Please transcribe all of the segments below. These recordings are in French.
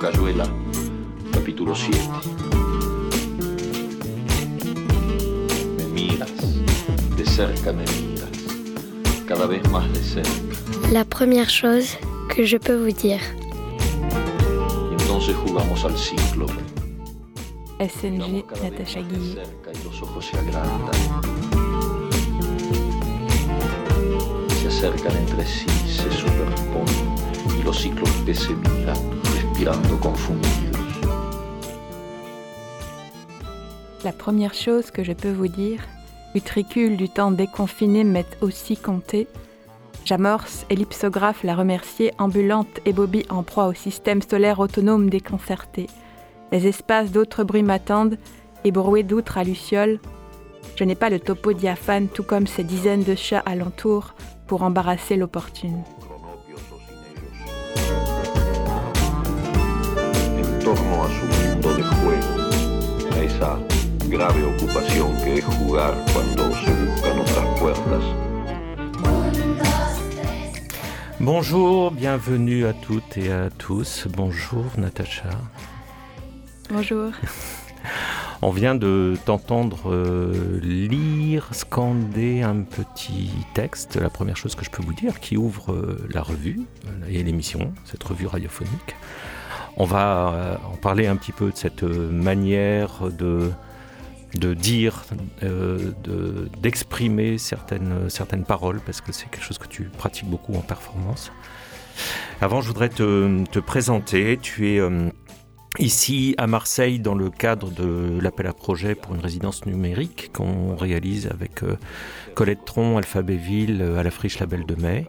Cayuela, capítulo 7. Me miras, de cerca me miras, cada vez más de cerca. La première chose que je peux vous dire. Y entonces jugamos al cíclope. SNG Natacha Guillet. cerca y los ojos se agrandan. Se acercan entre sí, se superponen y los cíclopes se miran, La première chose que je peux vous dire, utricule du temps déconfiné m'est aussi compté. J'amorce ellipsographe la remercier, ambulante et Bobby en proie au système solaire autonome déconcerté. Les espaces d'autres bruits m'attendent, ébroués d'outre à lucioles. Je n'ai pas le topo diaphane, tout comme ces dizaines de chats alentour, pour embarrasser l'opportune. Su mundo de juego, a esa grave ocupación que es jugar cuando se buscan otras puertas. Bonjour, bienvenue à toutes et à tous. Bonjour Natacha. Bonjour. On vient de t'entendre euh, lire, scander un petit texte, la première chose que je peux vous dire, qui ouvre euh, la revue euh, et l'émission, cette revue radiophonique. On va euh, en parler un petit peu de cette euh, manière de, dire, euh, de- d'exprimer certaines, paroles, parce que c'est quelque chose que tu pratiques beaucoup en performance. Avant, je voudrais te, te présenter. Tu es ici à Marseille dans le cadre de l'appel à projet pour une résidence numérique qu'on réalise avec Colette Tron, Alphabétville, euh, à la Friche Label de Mai.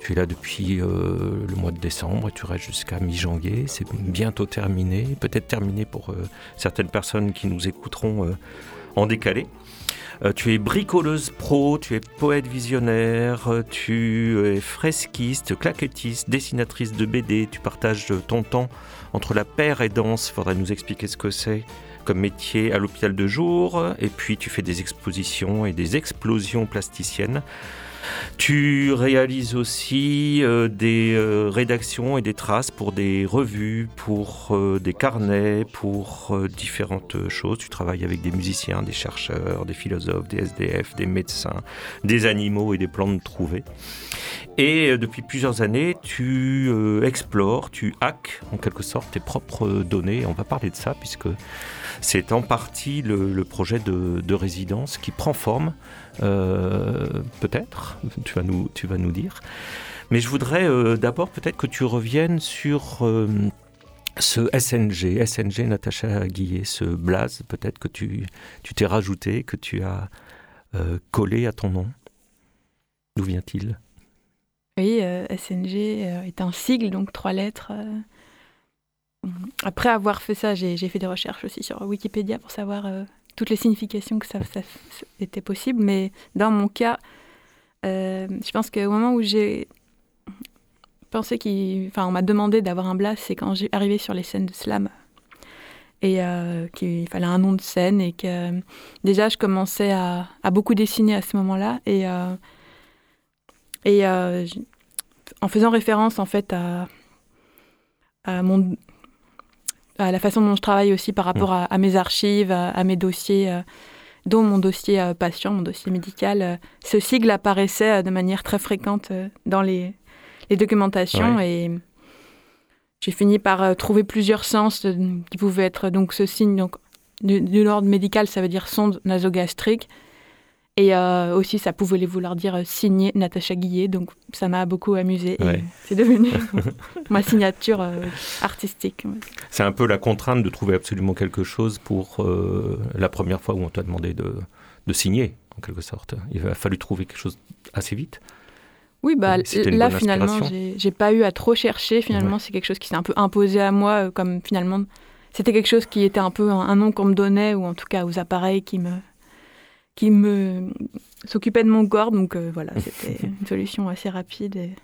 Tu es là depuis euh, le mois de décembre et tu restes jusqu'à mi-janvier. C'est bientôt terminé, peut-être terminé pour euh, certaines personnes qui nous écouteront euh, en décalé. Tu es bricoleuse pro, tu es poète visionnaire, tu es fresquiste, claquettiste, dessinatrice de BD, tu partages ton temps entre la paire et danse, faudrait nous expliquer ce que c'est comme métier à l'hôpital de jour, et puis tu fais des expositions et des explosions plasticiennes. Tu réalises aussi euh, des euh, rédactions et des traces pour des revues, pour euh, des carnets, pour différentes choses. Tu travailles avec des musiciens, des chercheurs, des philosophes, des SDF, des médecins, des animaux et des plantes trouvées. Et depuis plusieurs années, tu explores, tu hackes en quelque sorte tes propres données. On va parler de ça puisque c'est en partie le, projet de, de résidence qui prend forme, peut-être, tu vas, nous, tu vas nous dire. Mais je voudrais euh, d'abord peut-être que tu reviennes sur euh, ce SNG, SNG Natacha Guillet, ce blaze peut-être que tu tu t'es rajouté, que tu as euh, collé à ton nom. D'où vient-il? Oui, SNG est un sigle, donc trois lettres. Après avoir fait ça, j'ai fait des recherches aussi sur Wikipédia pour savoir toutes les significations que ça, ça- ça était possible. Mais dans mon cas, euh, je pense qu'au moment où j'ai pensé qu'il... Enfin, on m'a demandé d'avoir un blast, c'est quand j'ai arrivé sur les scènes de slam. Et euh, qu'il fallait un nom de scène et que déjà je commençais à, à beaucoup dessiner à ce moment-là. Et, euh, et en faisant référence en fait à, à, mon, à la façon dont je travaille aussi par rapport à, à mes archives, à, mes dossiers, dont mon dossier euh, patient, mon dossier médical, euh, ce sigle apparaissait euh, de manière très fréquente dans les, les documentations et j'ai fini par trouver plusieurs sens qui pouvaient être donc ce signe donc du, de l'ordre médical, ça veut dire sonde nasogastrique. Et euh, aussi, ça pouvait vouloir dire euh, signer Natacha Guillet, donc ça m'a beaucoup amusé. Ouais. C'est devenu ma signature euh, artistique. C'est un peu la contrainte de trouver absolument quelque chose pour euh, la première fois où on t'a demandé de, de signer, en quelque sorte. Il a fallu trouver quelque chose assez vite. Oui, bah, là, finalement, j'ai pas eu à trop chercher. Finalement, c'est quelque chose qui s'est un peu imposé à moi, comme finalement, c'était quelque chose qui était un peu un, un nom qu'on me donnait, ou en tout cas aux appareils qui me qui me s'occupaient de mon corps. Donc euh, voilà, c'était une solution assez rapide, et-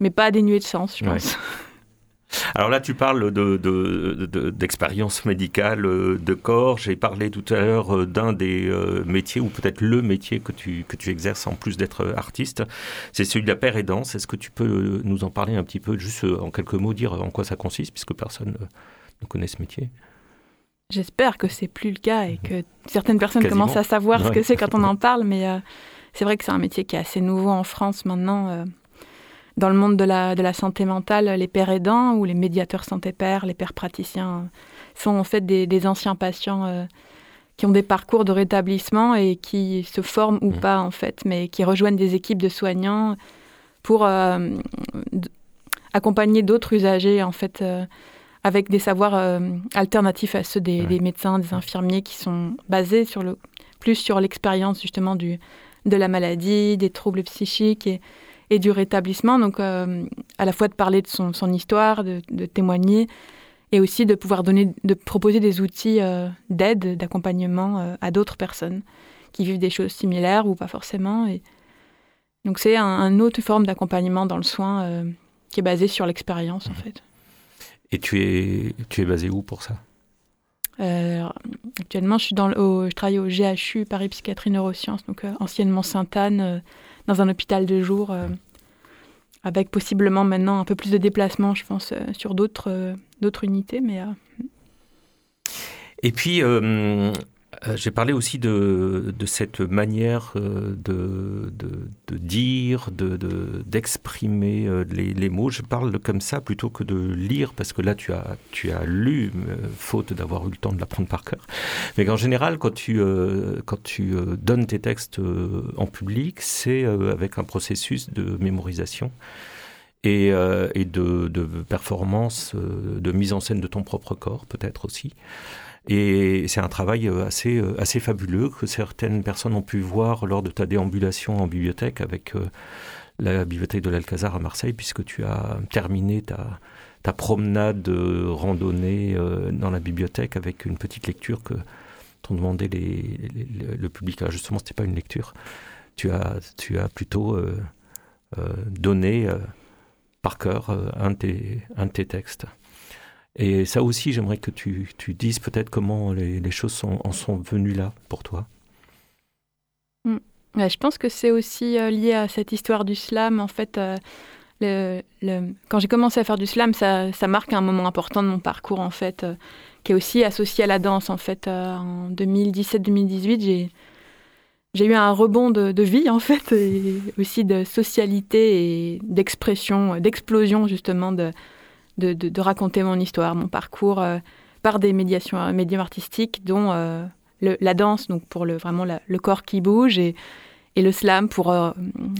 mais pas dénuée de sens, je Ouais. pense. Alors là, tu parles d'expérience de, médicale, euh, de corps. J'ai parlé tout à l'heure euh, d'un des métiers, ou peut-être le métier que tu, que tu exerces en plus d'être artiste. C'est celui de la paire et danse. Est-ce que tu peux nous en parler un petit peu, juste en quelques mots, dire en quoi ça consiste, puisque personne ne connaît ce métier J'espère que c'est plus le cas et que certaines personnes commencent à savoir ce que c'est quand on en parle, mais c'est vrai que c'est un métier qui est assez nouveau en France maintenant dans le monde de la, de la santé mentale, les pères aidants ou les médiateurs santé-pères, les pères praticiens, sont en fait des, anciens patients euh, qui ont des parcours de rétablissement et qui se forment ou mmh. pas en fait, mais qui rejoignent des équipes de soignants pour euh, accompagner d'autres usagers en fait euh, avec des savoirs alternatifs à ceux des, des, médecins, des infirmiers qui sont basés sur le plus sur l'expérience justement du de la maladie, des troubles psychiques et et du rétablissement. Donc, euh, à la fois de parler de son, son histoire, de, témoigner, et aussi de pouvoir donner, de proposer des outils euh, d'aide, d'accompagnement euh, à d'autres personnes qui vivent des choses similaires ou pas forcément. Et donc, c'est un, autre forme d'accompagnement dans le soin qui est basé sur l'expérience, en fait. Et tu es, tu es basé où pour ça? Actuellement, je, suis dans le, je travaille au GHU, Paris Psychiatrie Neurosciences, donc anciennement Sainte-Anne, dans un hôpital de jour, euh, avec possiblement maintenant un peu plus de déplacements, je pense, euh, sur d'autres euh, d'autres unités. Mais, Et puis, euh, j'ai parlé aussi de, de cette manière euh, de, de, dire, d'exprimer de, euh, les, les, mots. Je parle comme ça plutôt que de lire, parce que là, tu as, tu as lu, faute d'avoir eu le temps de l'apprendre par cœur. Mais en général, quand tu, quand tu donnes tes textes en public, c'est avec un processus de mémorisation. Et, et de, de performance, de mise en scène de ton propre corps, peut-être aussi. Et c'est un travail euh, assez, euh, assez fabuleux que certaines personnes ont pu voir lors de ta déambulation en bibliothèque avec euh, la bibliothèque de l'Alcazar à Marseille, puisque tu as terminé ta, ta promenade randonnée dans la bibliothèque avec une petite lecture que t'ont demandé le public. Alors justement, ce n'était pas une lecture. Tu as, plutôt donné par cœur un, un de tes textes. Et ça aussi, j'aimerais que tu, tu dises peut-être comment les, choses en sont venues là pour toi. Mm. je pense que c'est aussi euh, lié à cette histoire du slam. En fait, euh, quand j'ai commencé à faire du slam, ça, marque un moment important de mon parcours, en fait, euh, qui est aussi associé à la danse. En fait, en 2017-2018, j'ai j'ai eu un rebond de, de, vie en fait, et aussi de socialité et d'expression, d'explosion justement de, de, raconter mon histoire, mon parcours euh, par des médiations, euh, médiums artistiques, dont euh, la danse, donc pour le, vraiment le corps qui bouge, et, et le slam pour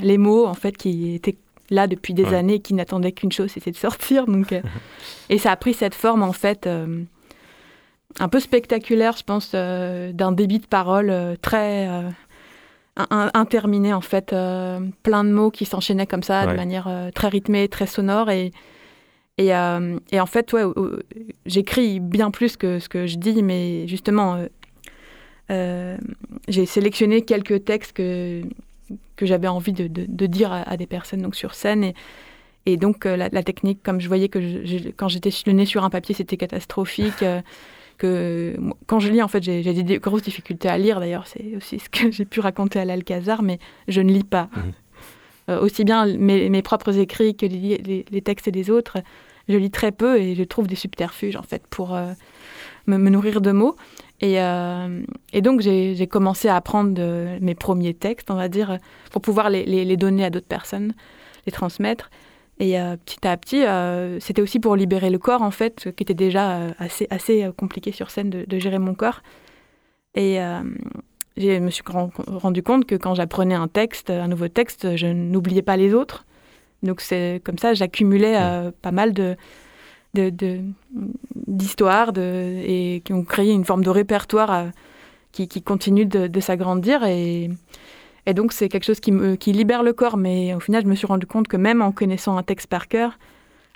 les mots, en fait, qui étaient là depuis des années, qui n'attendaient qu'une chose, c'était de sortir. Donc, et ça a pris cette forme, en fait, un peu spectaculaire, je pense, d'un débit de parole très interminé, en fait, plein de mots qui s'enchaînaient comme ça, de manière très rythmée, très sonore, et et, euh, et, en fait, ouais, j'écris bien plus que ce que je dis, mais justement, euh, euh, j'ai sélectionné quelques textes que, que j'avais envie de, de, dire à, des personnes donc sur scène. Et, et donc, la, technique, comme je voyais que je, quand j'étais le nez sur un papier, c'était catastrophique. que quand je lis, en fait, j'ai des grosses difficultés à lire. D'ailleurs, c'est aussi ce que j'ai pu raconter à l'Alcazar, mais je ne lis pas. Mmh. aussi bien mes, mes, propres écrits que les, les, les textes des autres je lis très peu et je trouve des subterfuges en fait pour euh, me, nourrir de mots. Et, euh, donc j'ai commencé à apprendre mes premiers textes, on va dire, pour pouvoir les, les, donner à d'autres personnes, les transmettre. Et euh, petit à petit, c'était aussi pour libérer le corps, en fait, qui était déjà assez, assez compliqué sur scène de, de gérer mon corps. Et je me suis rendu compte que quand j'apprenais un texte, un nouveau texte, je n'oubliais pas les autres. Donc c'est comme ça, j'accumulais euh, pas mal de d'histoires et qui ont créé une forme de répertoire euh, qui, qui, continue de, s'agrandir. Et, et, donc c'est quelque chose qui, me, qui libère le corps. Mais au final je me suis rendu compte que même en connaissant un texte par cœur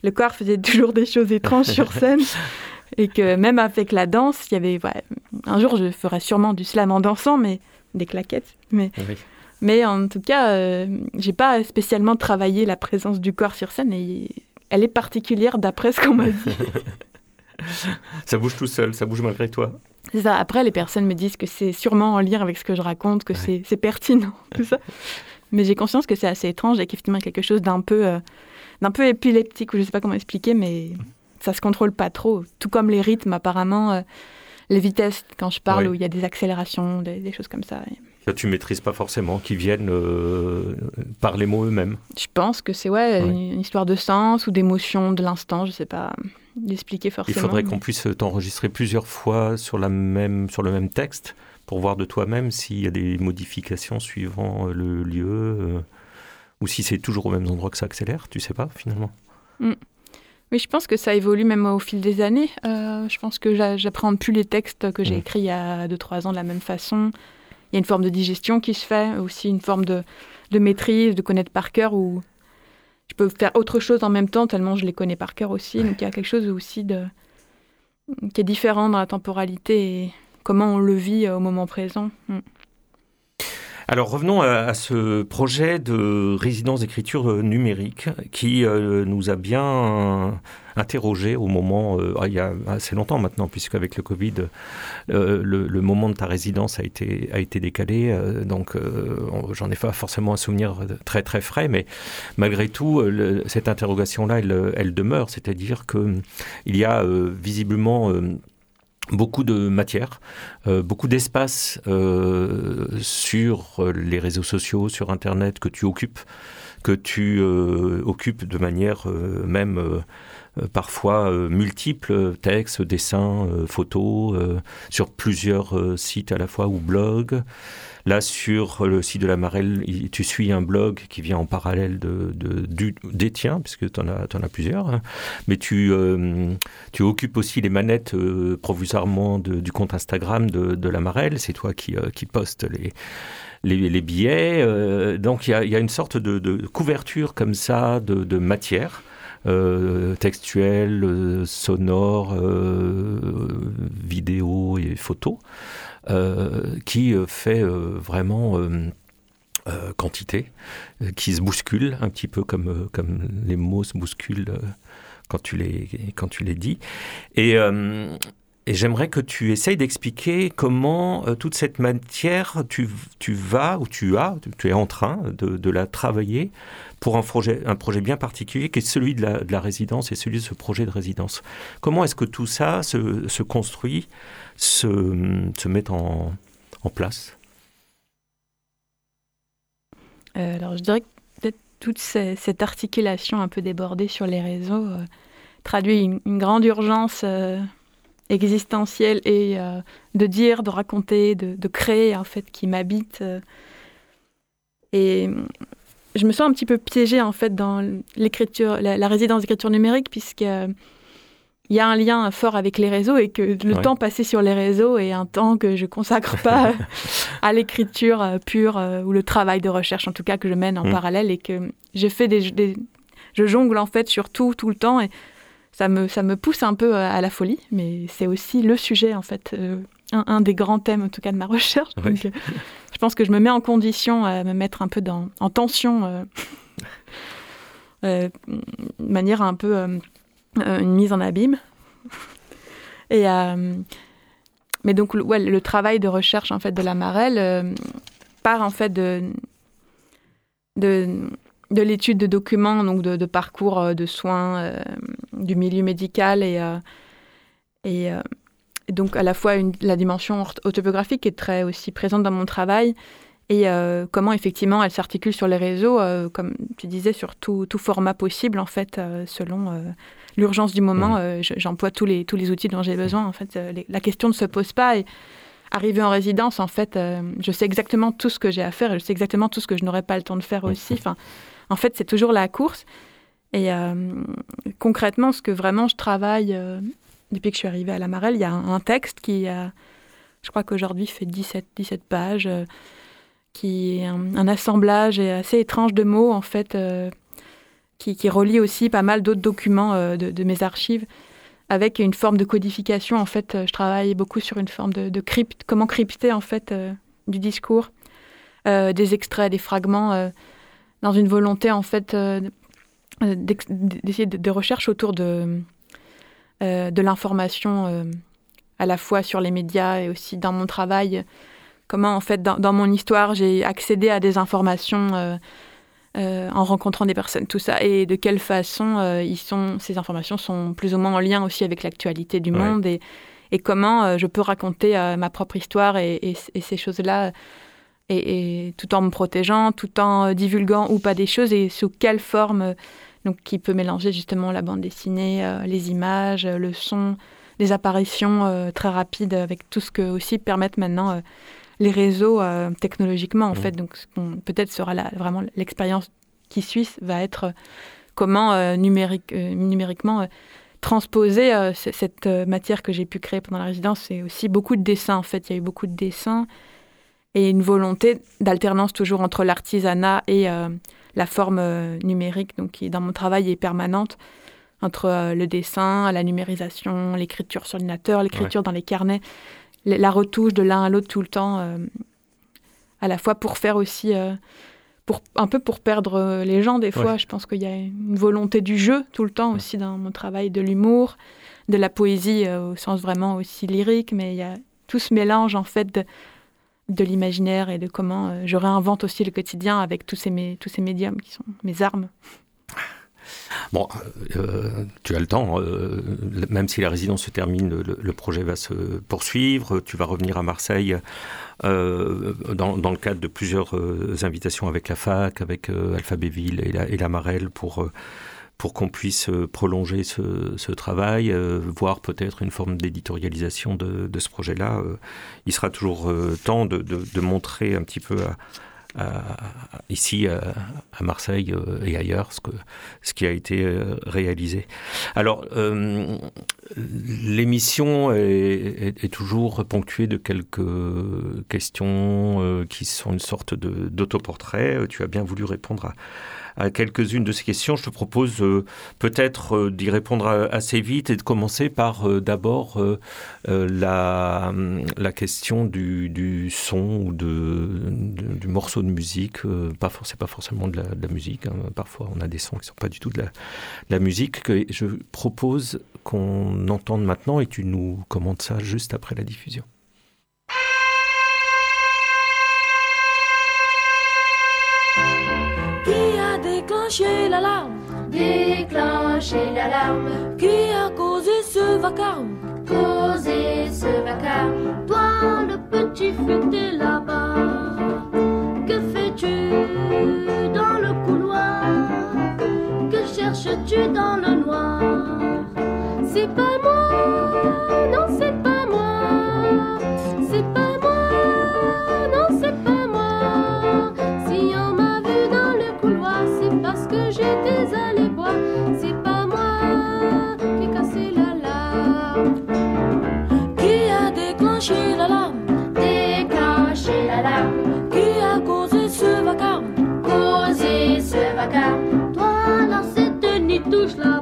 le corps faisait toujours des choses étranges sur scène. Et que même avec la danse il y avait un jour je ferai sûrement du slam en dansant mais des claquettes. Mais mais en tout cas, euh, j'ai pas spécialement travaillé la présence du corps sur scène et elle est particulière d'après ce qu'on m'a dit. ça bouge tout seul, ça bouge malgré toi. C'est ça. Après, les personnes me disent que c'est sûrement en lien avec ce que je raconte, que c'est pertinent, tout ça. Mais j'ai conscience que c'est assez étrange et qu'effectivement, il y a quelque chose d'un peu, euh, d'un peu épileptique, ou je ne sais pas comment expliquer, mais ça se contrôle pas trop. Tout comme les rythmes, apparemment, euh, les vitesses, quand je parle, où il y a des accélérations, des, choses comme ça. Que tu maîtrises pas forcément, qui viennent euh, par les mots eux-mêmes. Je pense que c'est ouais, une histoire de sens ou d'émotion de l'instant, je sais pas l'expliquer forcément. Il faudrait qu'on puisse t'enregistrer plusieurs fois sur, la même, sur le même texte pour voir de toi-même s'il y a des modifications suivant euh, le lieu euh, ou si c'est toujours au même endroit que ça accélère, tu sais pas finalement. Mm. Oui, je pense que ça évolue même au fil des années. Euh, je pense que j'apprends plus les textes que j'ai mm. écrits il y a 2-3 ans de la même façon. Il y a une forme de digestion qui se fait, aussi une forme de, de maîtrise, de connaître par cœur, où je peux faire autre chose en même temps, tellement je les connais par cœur aussi. Donc il y a quelque chose aussi de, qui est différent dans la temporalité et comment on le vit au moment présent. Mm. Alors revenons à, ce projet de résidence d'écriture euh, numérique qui euh, nous a bien euh, interrogé au moment, ah, il y a assez longtemps maintenant, puisque avec le Covid, le, moment de ta résidence a été, décalé, donc j'en ai pas forcément un souvenir très très frais, mais malgré tout, cette interrogation-là, elle, demeure, c'est-à-dire qu'il y a visiblement beaucoup de matière, euh, beaucoup d'espace euh, sur les réseaux sociaux, sur Internet que tu occupes, que tu euh, occupes de manière même parfois multiple, textes, dessins, photos, sur plusieurs sites à la fois ou blogs. Là, sur le site de la Marelle, tu suis un blog qui vient en parallèle des tiens, puisque tu en, as, plusieurs. Hein. Mais tu, euh, occupes aussi les manettes euh, provisoirement du compte Instagram de, la Marelle. C'est toi qui, euh, qui postes les, les, billets. donc, il y a, une sorte de, couverture comme ça de, matière. textuelle, sonore, vidéo et photo. Euh, qui euh, fait euh, vraiment quantité, qui se bouscule un petit peu comme, comme les mots se bousculent quand tu les, quand tu les dis. Et, et j'aimerais que tu essayes d'expliquer comment toute cette matière, tu, tu, vas ou tu as, tu es en train de, la travailler pour un projet, un projet bien particulier qui est celui de la, de la résidence et celui de ce projet de résidence. Comment est-ce que tout ça se, construit se, se mettent en, place? Euh, Alors, je dirais que peut-être toute cette articulation un peu débordée sur les réseaux euh, traduit une, grande urgence euh, existentielle et de dire, de raconter, de, de, créer, en fait, qui m'habite. et je me sens un petit peu piégée, en fait, dans l'écriture, la, la résidence d'écriture numérique, puisque il y a un lien fort avec les réseaux et que le temps passé sur les réseaux est un temps que je consacre pas à l'écriture euh, pure euh, ou le travail de recherche en tout cas que je mène en mm. parallèle et que je fais des, je jongle en fait sur tout tout le temps et ça me ça me pousse un peu à la folie mais c'est aussi le sujet en fait euh, un, des grands thèmes en tout cas de ma recherche donc je pense que je me mets en condition à me mettre un peu dans en tension de manière un peu euh, une mise en abîme. Et, euh, mais donc, ouais, le travail de recherche en fait de la Marelle euh, part en fait de, de, de l'étude de documents, donc de, parcours de soins du milieu médical et, et, donc à la fois une, la dimension autobiographique est très aussi présente dans mon travail et comment effectivement elle s'articule sur les réseaux, comme tu disais, sur tout, tout format possible en fait, selon l'urgence du moment, euh, j'emploie tous les, tous les outils dont j'ai besoin. En fait, euh, la question ne se pose pas. Et arrivé en résidence, en fait, euh, je sais exactement tout ce que j'ai à faire et je sais exactement tout ce que je n'aurai pas le temps de faire aussi. Enfin, en fait, c'est toujours la course. Et concrètement, ce que vraiment je travaille depuis que je suis arrivée à la Marelle, il y a un, texte qui, a, je crois qu'aujourd'hui, fait 17, 17 pages, qui est un, assemblage assez étrange de mots, en fait, qui, relie aussi pas mal d'autres documents euh, de, mes archives avec une forme de codification. En fait, euh, je travaille beaucoup sur une forme de, crypte, comment crypter en fait euh, du discours, des extraits, des fragments, dans une volonté en fait d'essayer de, recherches autour de, de l'information à la fois sur les médias et aussi dans mon travail. Comment, en fait, dans, mon histoire, j'ai accédé à des informations en rencontrant des personnes, tout ça, et de quelle façon ils sont, ces informations sont plus ou moins en lien aussi avec l'actualité du monde et, et comment je peux raconter ma propre histoire et, et ces choses-là et, tout en me protégeant, tout en euh, divulguant ou pas des choses et sous quelle forme, euh, donc qui peut mélanger justement la bande dessinée, euh, les images, le son, des apparitions très rapides avec tout ce que aussi permettent maintenant les réseaux technologiquement en mmh. fait. Donc peut-être sera vraiment l'expérience qui suit va être comment numérique, numériquement transposer cette matière que j'ai pu créer pendant la résidence. C'est aussi beaucoup de dessins en fait. Il y a eu beaucoup de dessins et une volonté d'alternance toujours entre l'artisanat et euh, la forme euh, numérique, donc qui dans mon travail est permanente, entre euh, le dessin, la numérisation, l'écriture sur l'ordinateur, l'écriture dans les carnets, la retouche de l'un à l'autre tout le temps, à la fois pour faire aussi, pour, un peu pour perdre les gens des fois. Je pense qu'il y a une volonté du jeu tout le temps aussi dans mon travail, de l'humour, de la poésie au sens vraiment aussi lyrique, mais il y a tout ce mélange en fait de de l'imaginaire et de comment euh, je réinvente aussi le quotidien avec tous ces, tous ces médiums qui sont mes armes. Bon, euh, tu as le temps, euh, même si la résidence se termine, le, projet va se poursuivre. Tu vas revenir à Marseille dans, le cadre de plusieurs invitations avec la fac, avec Alphabéville et la, et la Marelle pour pour qu'on puisse euh, prolonger ce, travail, euh, voir peut-être une forme d'éditorialisation de, ce projet-là. Euh, il sera toujours temps de, montrer un petit peu ici à, Marseille et ailleurs ce, que, ce qui a été réalisé. Alors, l'émission est, toujours ponctuée de quelques questions qui sont une sorte d'autoportrait. Tu as bien voulu répondre à à quelques-unes de ces questions. Je te propose euh, peut-être euh, d'y répondre assez vite et de commencer par euh, d'abord la, question du, son ou de, du morceau de musique. pas c'est pas forcément de la, musique. Hein. Parfois, on a des sons qui sont pas du tout de la, la musique. Que je propose qu'on entende maintenant et tu nous commentes ça juste après la diffusion. L'alarme, déclencher l'alarme, qui a causé ce vacarme, causé ce vacarme. Toi, le petit futé là-bas, que fais-tu dans le couloir? Que cherches-tu dans le noir? C'est pas moi, non c'est pas moi, c'est pas déclenché l'alarme? Déclenché l'alarme. Qui a causé ce vacarme? Causé ce vacarme. Toi, là, cette nuit touche là-bas.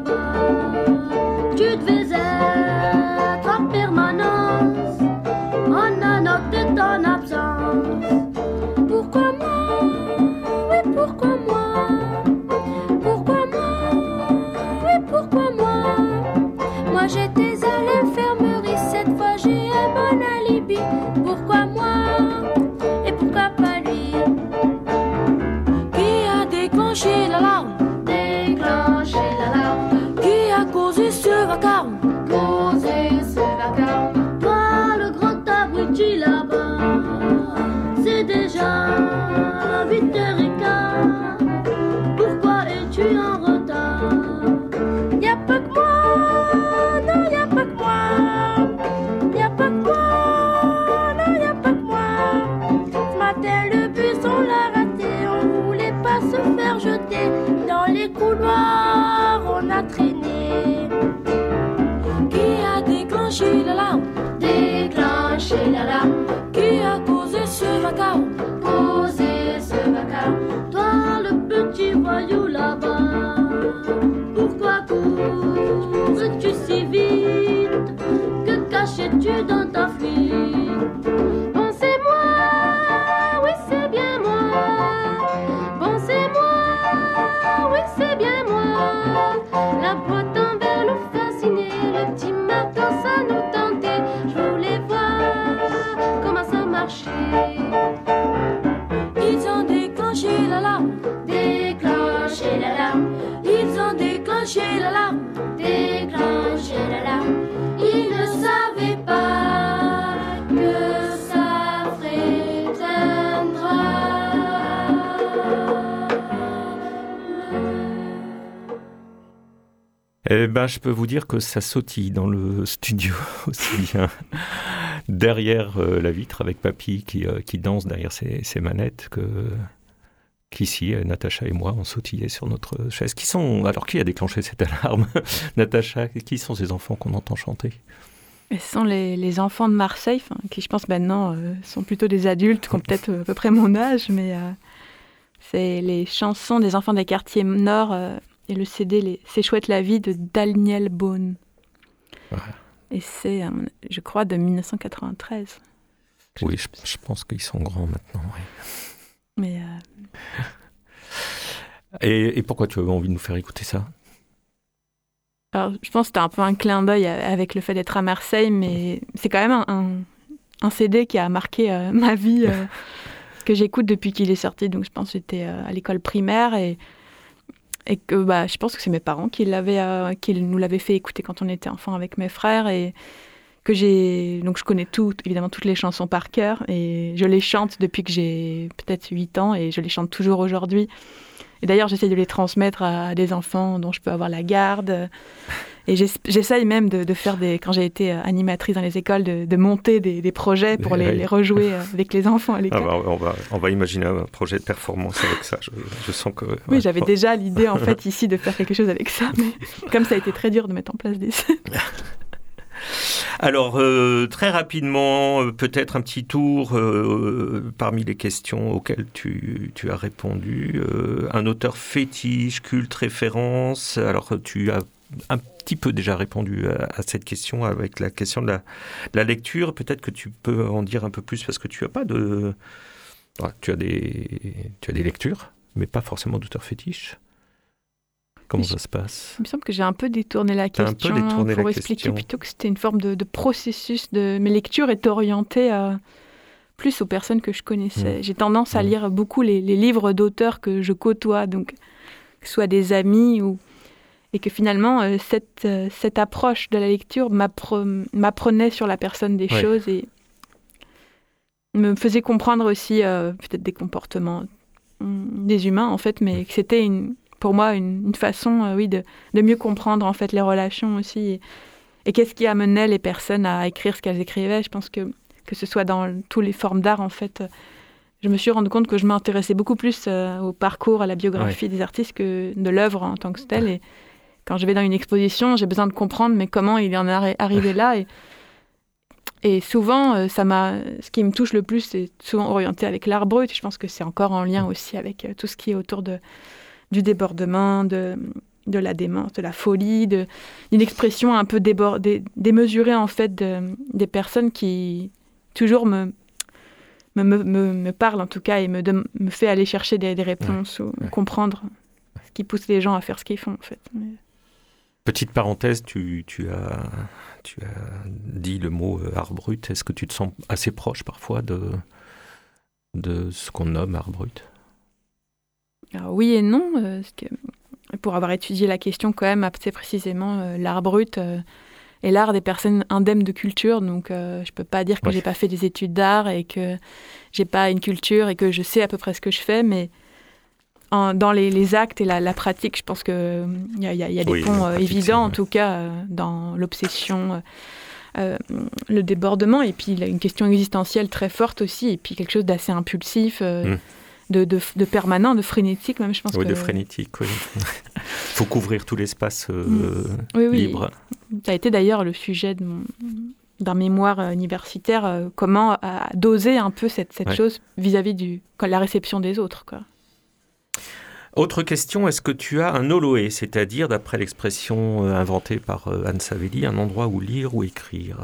Eh ben, je peux vous dire que ça sautille dans le studio aussi bien derrière euh, la vitre avec Papy qui, euh, qui danse derrière ses, ses manettes que qu'ici, euh, Natacha et moi, on sautillait sur notre chaise. Qui sont alors qui a déclenché cette alarme? Natacha, qui sont ces enfants qu'on entend chanter? Ce sont les, les enfants de Marseille, qui je pense maintenant sont plutôt des adultes, qui ont peut-être à peu près mon âge, mais c'est les chansons des enfants des quartiers nord et le CD les- C'est chouette la vie de Daniel Boone. Ouais. Et c'est, je crois, de 1993. Oui, je, je pense qu'ils sont grands maintenant. Mais euh, Et, et pourquoi tu avais envie de nous faire écouter ça? Alors, je pense que c'était un peu un clin d'œil avec le fait d'être à Marseille, mais c'est quand même un, un- un CD qui a marqué euh, ma vie, euh, que j'écoute depuis qu'il est sorti. Donc je pense que j'étais euh, à l'école primaire et, et que bah, je pense que c'est mes parents qui, l'avaient, euh, qui nous l'avaient fait écouter quand on était enfant avec mes frères. Et que j'ai donc je connais tout, évidemment toutes les chansons par cœur et je les chante depuis que j'ai peut-être 8 ans et je les chante toujours aujourd'hui. Et d'ailleurs, j'essaie de les transmettre à des enfants dont je peux avoir la garde. Et j'ess- j'essaye même de, de faire des, quand j'ai été euh, animatrice dans les écoles, de, de monter des, des projets pour les, les rejouer euh, avec les enfants à Ah l'école. bah, on, va, on va imaginer un projet de performance avec ça. Je, je sens que. Oui, j'avais déjà l'idée en fait ici de faire quelque chose avec ça, mais comme ça a été très dur de mettre en place des Alors, euh, très rapidement, euh, peut-être un petit tour euh, parmi les questions auxquelles tu, as répondu. Un auteur fétiche, culte, référence. Alors, tu as un petit peu déjà répondu à, cette question avec la question de la, lecture. Peut-être que tu peux en dire un peu plus parce que tu as pas de. Tu, as des, tu as des lectures, mais pas forcément d'auteur fétiche. Comment ça se passe? Il me semble que j'ai un peu détourné la T'as un peu question détourné pour la expliquer question. plutôt que c'était une forme de, de processus. De... Mes lectures étaient orientées euh, plus aux personnes que je connaissais. Mm. J'ai tendance à Mm. lire beaucoup les, les livres d'auteurs que je côtoie, donc que ce soit des amis ou et que finalement euh, cette, euh, cette approche de la lecture m'appre- m'apprenait sur la personne des Ouais. choses et me faisait comprendre aussi euh, peut-être des comportements hum, des humains en fait, mais que c'était une, pour moi une, une façon euh, oui de, de mieux comprendre en fait les relations aussi et, et qu'est-ce qui amenait les personnes à écrire ce qu'elles écrivaient? Je pense que que ce soit dans toutes les formes d'art en fait. Je me suis rendu compte que je m'intéressais beaucoup plus euh, au parcours, à la biographie des artistes que de l'œuvre en tant que telle. Et quand je vais dans une exposition, j'ai besoin de comprendre mais comment il en est arri- arrivé là? Et, et souvent, euh, ça m'a, ce qui me touche le plus, c'est souvent orienté avec l'art brut. Je pense que c'est encore en lien aussi avec tout ce qui est autour de, du débordement, de, de la démence, de la folie, de, d'une expression un peu démesurée en fait de- des personnes qui toujours me, me, me, me, parlent en tout cas et me, dem- me fait aller chercher des, des réponses ou ouais. comprendre ce qui pousse les gens à faire ce qu'ils font en fait. Mais- Petite parenthèse, tu, tu as, tu as dit le mot euh, art brut. Est-ce que tu te sens assez proche parfois de, de ce qu'on nomme art brut? Alors, oui et non, euh, parce que pour avoir étudié la question quand même assez précisément, euh, l'art brut euh, est l'art des personnes indemnes de culture, donc euh, je peux pas dire que Ouais. j'ai pas fait des études d'art et que j'ai pas une culture et que je sais à peu près ce que je fais, mais en- dans les, les actes et la, la pratique, je pense que il y a, il y a- il y a des Oui, ponts euh, évidents en tout cas euh, dans l'obsession. le débordement et puis il y a une question existentielle très forte aussi et puis quelque chose d'assez impulsif euh, Mm. De, de, de permanent de frénétique même je pense Oui, que de frénétique, oui. faut couvrir tout l'espace euh, Mm. Oui, oui. libre. ça a été d'ailleurs le sujet de mon- d'un mémoire euh, universitaire euh, comment doser un peu cette, cette Ouais. chose vis-à-vis quoi, la réception des autres quoi. Autre question, est-ce que tu as un Oloé, c'est-à-dire, d'après l'expression euh, inventée par euh, Anne Savelli, un endroit où lire ou écrire?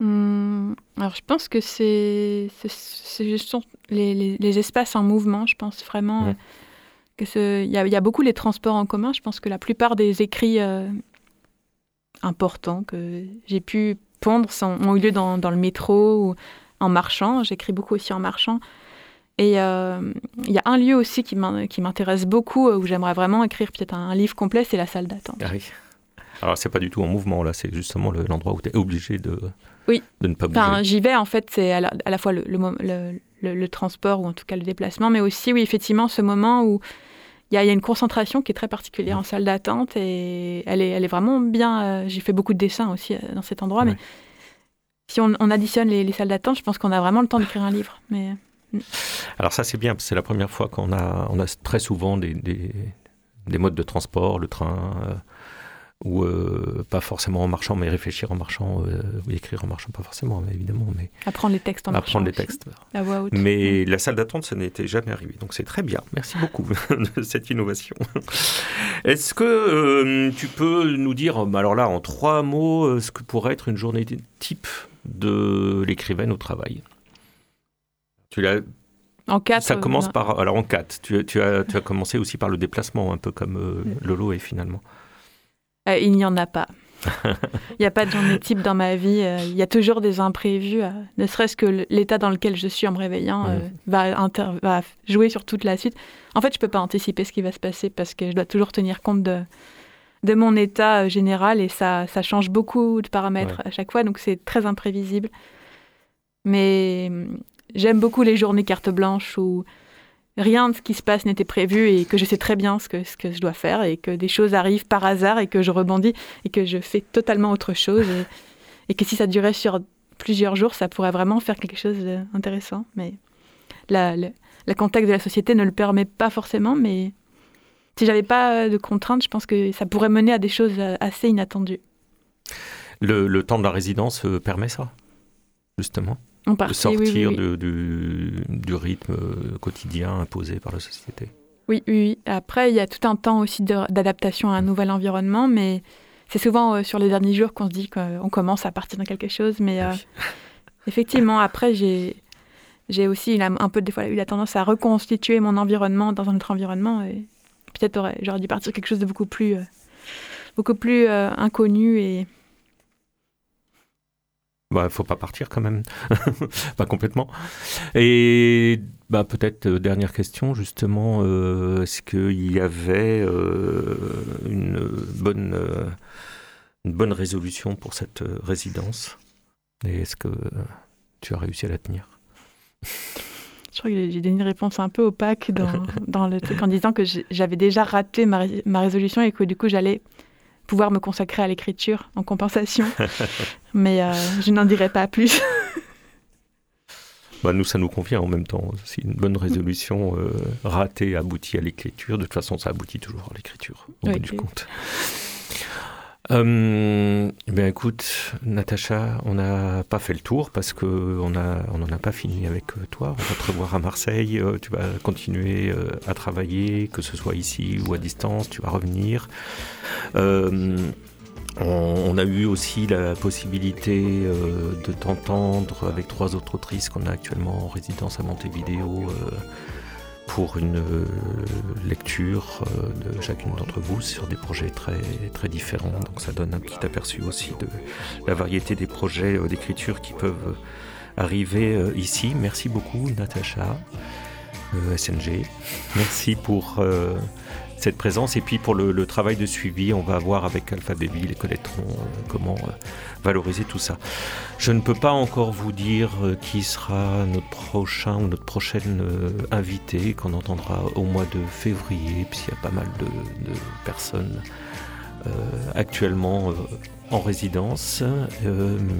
Hum, alors je pense que c'est c'est- ce sont les, les- les espaces en mouvement je pense vraiment Mm. euh, que ce- il y, a- il y a beaucoup les transports en commun je pense que la plupart des écrits euh, importants que j'ai pu pondre sont- ont eu lieu dans, dans le métro ou en marchant j'écris beaucoup aussi en marchant Et euh, il y a un lieu aussi qui m'in- qui m'intéresse beaucoup, où j'aimerais vraiment écrire peut-être un, un livre complet, c'est la salle d'attente. Ah oui. Alors, c'est pas du tout en mouvement, là, c'est justement le- l'endroit où tu es obligé de, Oui. de ne pas bouger. Enfin, j'y vais en fait, c'est à la, à la fois le, le, transport ou en tout cas le déplacement, mais aussi, oui, effectivement, ce moment où il y a, il y a une concentration qui est très particulière en salle d'attente et elle est, elle est vraiment bien. euh, J'ai fait beaucoup de dessins aussi euh, dans cet endroit, Ouais. mais si on, on additionne les, les salles d'attente, je pense qu'on a vraiment le temps d'écrire un livre. Mais Alors ça c'est bien, c'est la première fois qu'on a, on a très souvent des, des, des modes de transport, le train, euh, ou euh, pas forcément en marchant, mais réfléchir en marchant, euh, ou écrire en marchant, pas forcément, mais évidemment, mais apprendre les textes en apprendre les marchant textes. voix haute. Mais la salle d'attente, ça n'était jamais arrivé, donc c'est très bien. Merci beaucoup de cette innovation. Est-ce que euh, tu peux nous dire, euh, alors là, en trois mots, ce que pourrait être une journée type de l'écrivaine au travail? Tu l'as En quatre. ça commence par. Alors en 4, tu, tu as, tu as commencé aussi par le déplacement, un peu comme euh. Lolo est finalement. Euh, il n'y en a pas. Il n'y a pas de journée type dans ma vie. euh, Il y a toujours des imprévus. euh, ne serait-ce que l'état dans lequel je suis en me réveillant va, jouer sur toute la suite. En fait, je peux pas anticiper ce qui va se passer parce que je dois toujours tenir compte de, de mon état général et ça, ça change beaucoup de paramètres à chaque fois. Donc, c'est très imprévisible. Mais hum, j'aime beaucoup les journées carte blanche où rien de ce qui se passe n'était prévu et que je sais très bien ce que, ce que je dois faire et que des choses arrivent par hasard et que je rebondis et que je fais totalement autre chose et, que si ça durait sur plusieurs jours, ça pourrait vraiment faire quelque chose d'intéressant. Mais la, le, contexte de la société ne le permet pas forcément, mais si j'avais pas de contraintes, je pense que ça pourrait mener à des choses assez inattendues. Le, le temps de la résidence euh, permet ça, justement? Partie, sortir oui, oui, de- du, du rythme euh, quotidien imposé par la société. Oui, oui. Après, il y a tout un temps aussi d'adaptation à un nouvel environnement, mais c'est souvent euh, sur les derniers jours qu'on se dit qu'on commence à partir dans quelque chose. Mais euh, Oui. effectivement, après, j'ai j'ai aussi un peu des fois eu la tendance à reconstituer mon environnement dans un autre environnement. Et peut-être aurais- j'aurais dû partir quelque chose de beaucoup plus, euh, beaucoup plus euh, inconnu et Bah, faut pas partir quand même, pas complètement. Et bah, peut-être euh, dernière question justement, euh, est-ce qu'il y avait euh, une bonne une bonne résolution pour cette résidence? Et est-ce que tu as réussi à la tenir? Je crois que j'ai donné une réponse un peu opaque dans, dans le truc en disant que j'avais déjà raté ma, ma résolution et que du coup j'allais pouvoir me consacrer à l'écriture en compensation. Mais euh, je n'en dirai pas plus. bah, Nous, ça nous convient en même temps. Si une bonne résolution euh, ratée aboutit à l'écriture, de toute façon, ça aboutit toujours à l'écriture, au bout du compte. Euh, bien écoute, Natacha, on n'a pas fait le tour parce que on a, on n'en a pas fini avec euh, toi. On va te revoir à Marseille. euh, tu vas continuer euh, à travailler, que ce soit ici ou à distance. Tu vas revenir. On, a eu aussi la possibilité de t'entendre avec trois autres autrices qu'on a actuellement en résidence à Montevideo pour une euh, lecture euh, de chacune d'entre vous sur des projets très, très différents. Donc ça donne un petit aperçu aussi de la variété des projets euh, d'écriture qui peuvent arriver ici. Merci beaucoup Natacha, SNG. Merci pour cette présence et puis pour le, travail de suivi. On va voir avec Alpha Baby, les collectrons, euh, comment euh, valoriser tout ça. Je ne peux pas encore vous dire euh, qui sera notre prochain ou notre prochaine invité qu'on entendra au mois de février, puisqu'il y a pas mal de, personnes actuellement en résidence.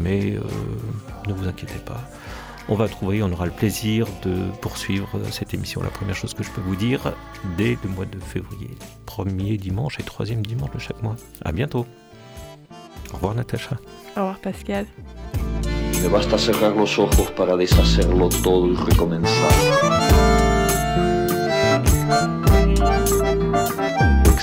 Mais ne vous inquiétez pas. On va trouver, on aura le plaisir de poursuivre cette émission. La première chose que je peux vous dire, dès le mois de février, premier dimanche et troisième dimanche de chaque mois. À bientôt. Au revoir Natacha. Au revoir Pascal. Me basta cerrar los ojos para deshacerlo todo y recomenzar.